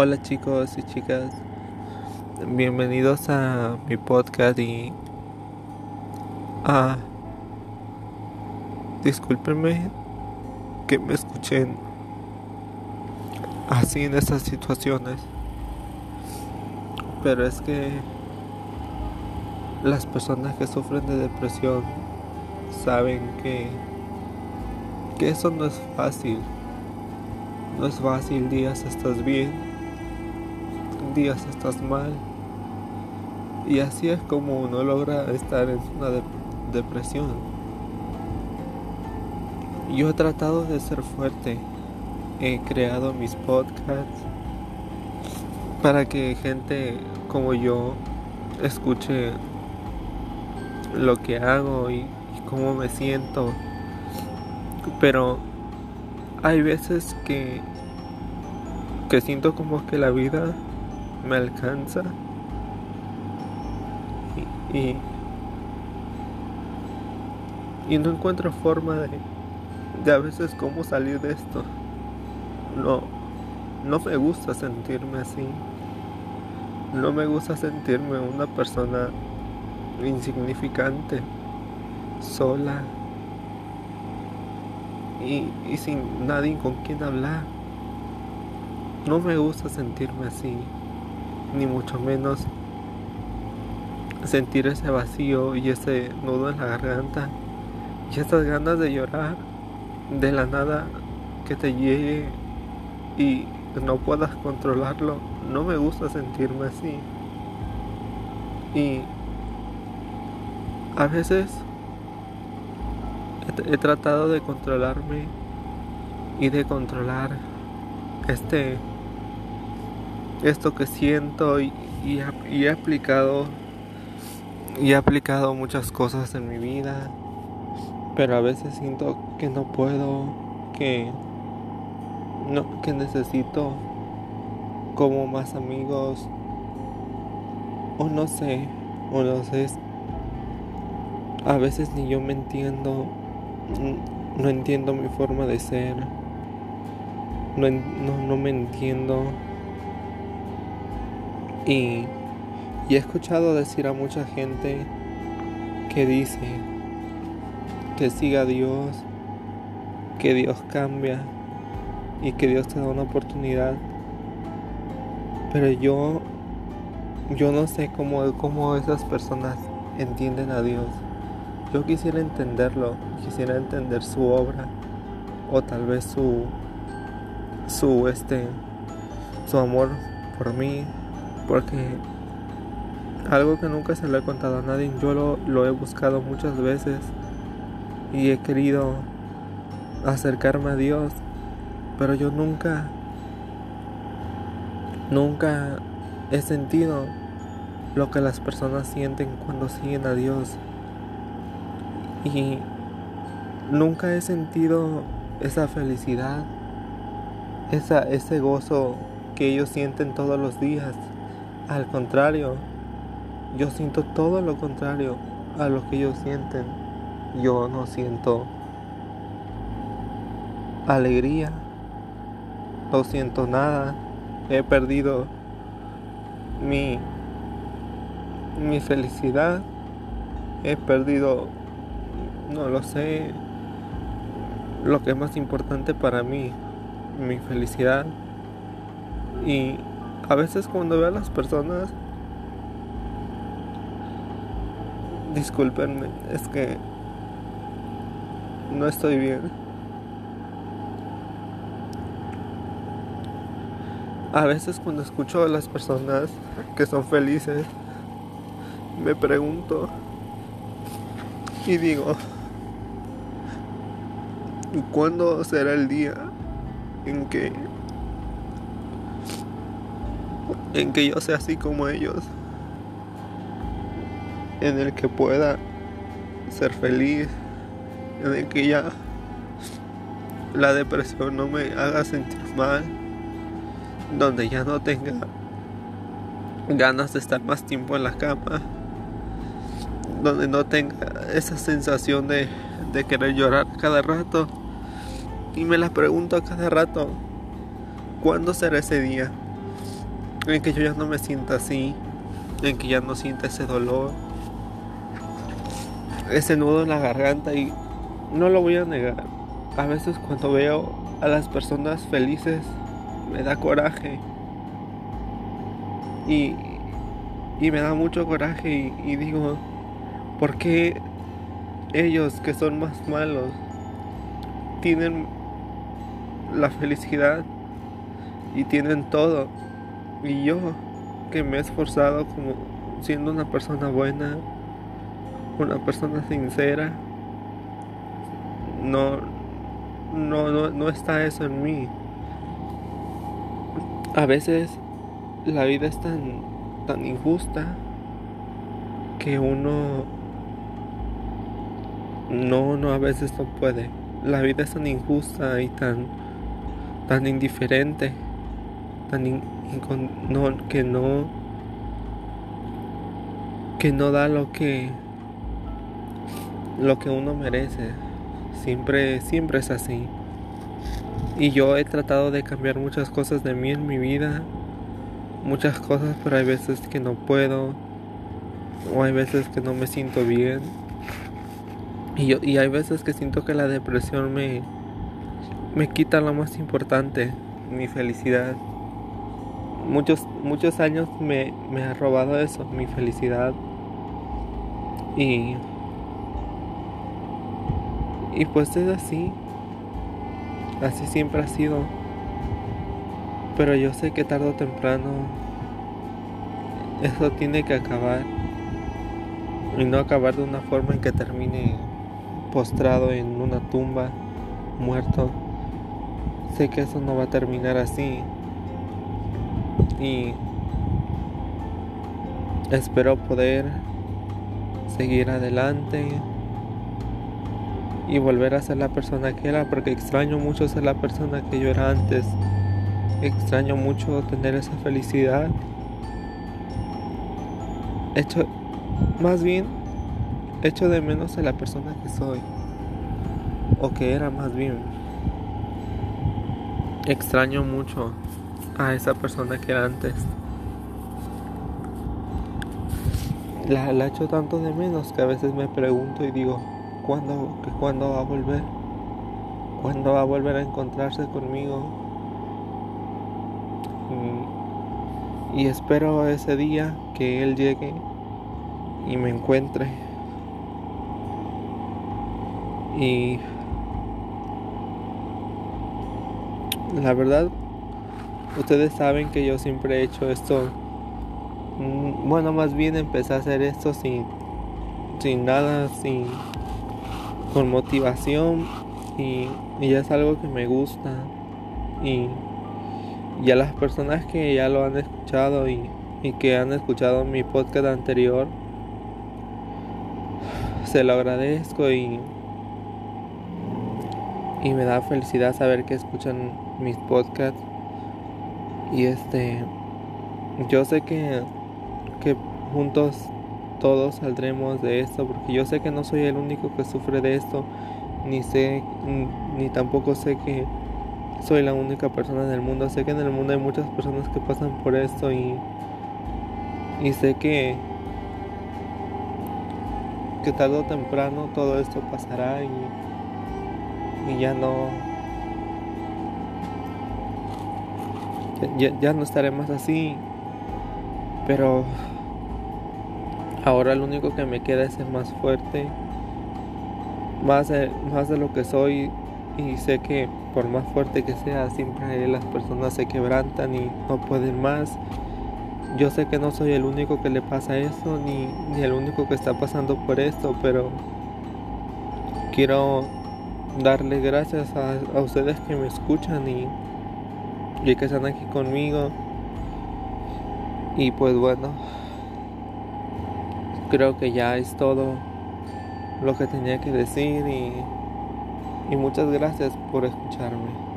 Hola chicos y chicas, bienvenidos a mi podcast y ah, discúlpenme que me escuchen así en estas situaciones, pero es que las personas que sufren de depresión saben que que eso no es fácil. No es fácil, días estás bien, días estás mal. Y así es como uno logra estar en una depresión. Yo he tratado de ser fuerte. He creado mis podcasts para que gente como yo escuche lo que hago y, y cómo me siento pero hay veces que, que siento como que la vida me alcanza y, y, no encuentro forma de, de a veces cómo salir de esto. No, no me gusta sentirme así. No me gusta sentirme una persona insignificante, sola, y, sin nadie con quien hablar. No me gusta sentirme así, ni mucho menos sentir ese vacío y ese nudo en la garganta y esas ganas de llorar de la nada que te llegue y no puedas controlarlo. No me gusta sentirme así. Y a veces he tratado de controlarme y de controlar este esto que siento y, he aplicado y he aplicado muchas cosas en mi vida. Pero a veces siento que no puedo que no que necesito como más amigos. O no sé o no sé a veces ni yo me entiendo no entiendo mi forma de ser, no, no, me entiendo. Y, he escuchado decir a mucha gente que dice que siga a Dios, que Dios cambia y que Dios te da una oportunidad. Pero yo, yo no sé cómo, cómo esas personas entienden a Dios. Yo quisiera entenderlo, quisiera entender su obra o tal vez su su este su amor por mí porque algo que nunca se lo he contado a nadie, yo lo, he buscado muchas veces y he querido acercarme a Dios, pero yo nunca nunca he sentido lo que las personas sienten cuando siguen a Dios y nunca he sentido esa felicidad, esa, ese gozo que ellos sienten todos los días. Al contrario, yo siento todo lo contrario a lo que ellos sienten. Yo no siento alegría, no siento nada, he perdido mi, mi felicidad, he perdido no lo sé, lo que es más importante para mí, mi felicidad. Y a veces cuando veo a las personas, discúlpenme, es que no estoy bien. A veces cuando escucho a las personas que son felices, me pregunto y digo, ¿Cuándo será el día en que en que yo sea así como ellos? En el que pueda ser feliz, en el que ya la depresión no me haga sentir mal, donde ya no tenga ganas de estar más tiempo en la cama, donde no tenga esa sensación de, de querer llorar cada rato y me la pregunto cada rato, ¿cuándo será ese día? En que yo ya no me sienta así, en que ya no sienta ese dolor, ese nudo en la garganta y no lo voy a negar. A veces cuando veo a las personas felices me da coraje y, me da mucho coraje y, y digo, ¿por qué ellos que son más malos tienen la felicidad y tienen todo. Y yo que me he esforzado como siendo una persona buena, una persona sincera, no, no, no, no está eso en mí. A veces la vida es tan, tan injusta que uno no, no, a veces no puede. La vida es tan injusta y tan, tan indiferente, tan no, que no, que no da lo que, lo que uno merece. Siempre, siempre es así. Y yo he tratado de cambiar muchas cosas de mí en mi vida, muchas cosas, pero hay veces que no puedo, o hay veces que no me siento bien. Y, yo, y hay veces que siento que la depresión me, me quita lo más importante, mi felicidad. Muchos, muchos años me, me ha robado eso, mi felicidad. Y, y pues es así. Así siempre ha sido. Pero yo sé que tarde o temprano eso tiene que acabar. Y no acabar de una forma en que termine postrado en una tumba, muerto. Sé que eso no va a terminar así. Y espero poder seguir adelante y volver a ser la persona que era, porque extraño mucho ser la persona que yo era antes. Extraño mucho tener esa felicidad. Hecho, más bien echo de menos a la persona que soy, o que era más bien. Extraño mucho a esa persona que era antes. La, la echo tanto de menos que a veces me pregunto y digo, ¿cuándo, que ¿cuándo va a volver? ¿Cuándo va a volver a encontrarse conmigo? Y, y espero ese día que él llegue y me encuentre. Y la verdad, ustedes saben que yo siempre he hecho esto. Mm, bueno, más bien empecé a hacer esto sin, sin nada, sin con motivación y, y es algo que me gusta y, y a las personas que ya lo han escuchado y, y que han escuchado mi podcast anterior se lo agradezco y y me da felicidad saber que escuchan mis podcasts y este yo sé que que juntos todos saldremos de esto porque yo sé que no soy el único que sufre de esto ni sé ni tampoco sé que soy la única persona en el mundo. Sé que en el mundo hay muchas personas que pasan por esto y y sé que que tarde o temprano todo esto pasará y y ya no ya, no estaré más así. Pero ahora lo único que me queda es ser más fuerte más de, más de lo que soy. Y sé que por más fuerte que sea siempre las personas se quebrantan y no pueden más. Yo sé que no soy el único que le pasa eso ni, ni el único que está pasando por esto pero quiero darle gracias a, ustedes que me escuchan y, y que están aquí conmigo. Y pues bueno, creo que ya es todo lo que tenía que decir y, y muchas gracias por escucharme.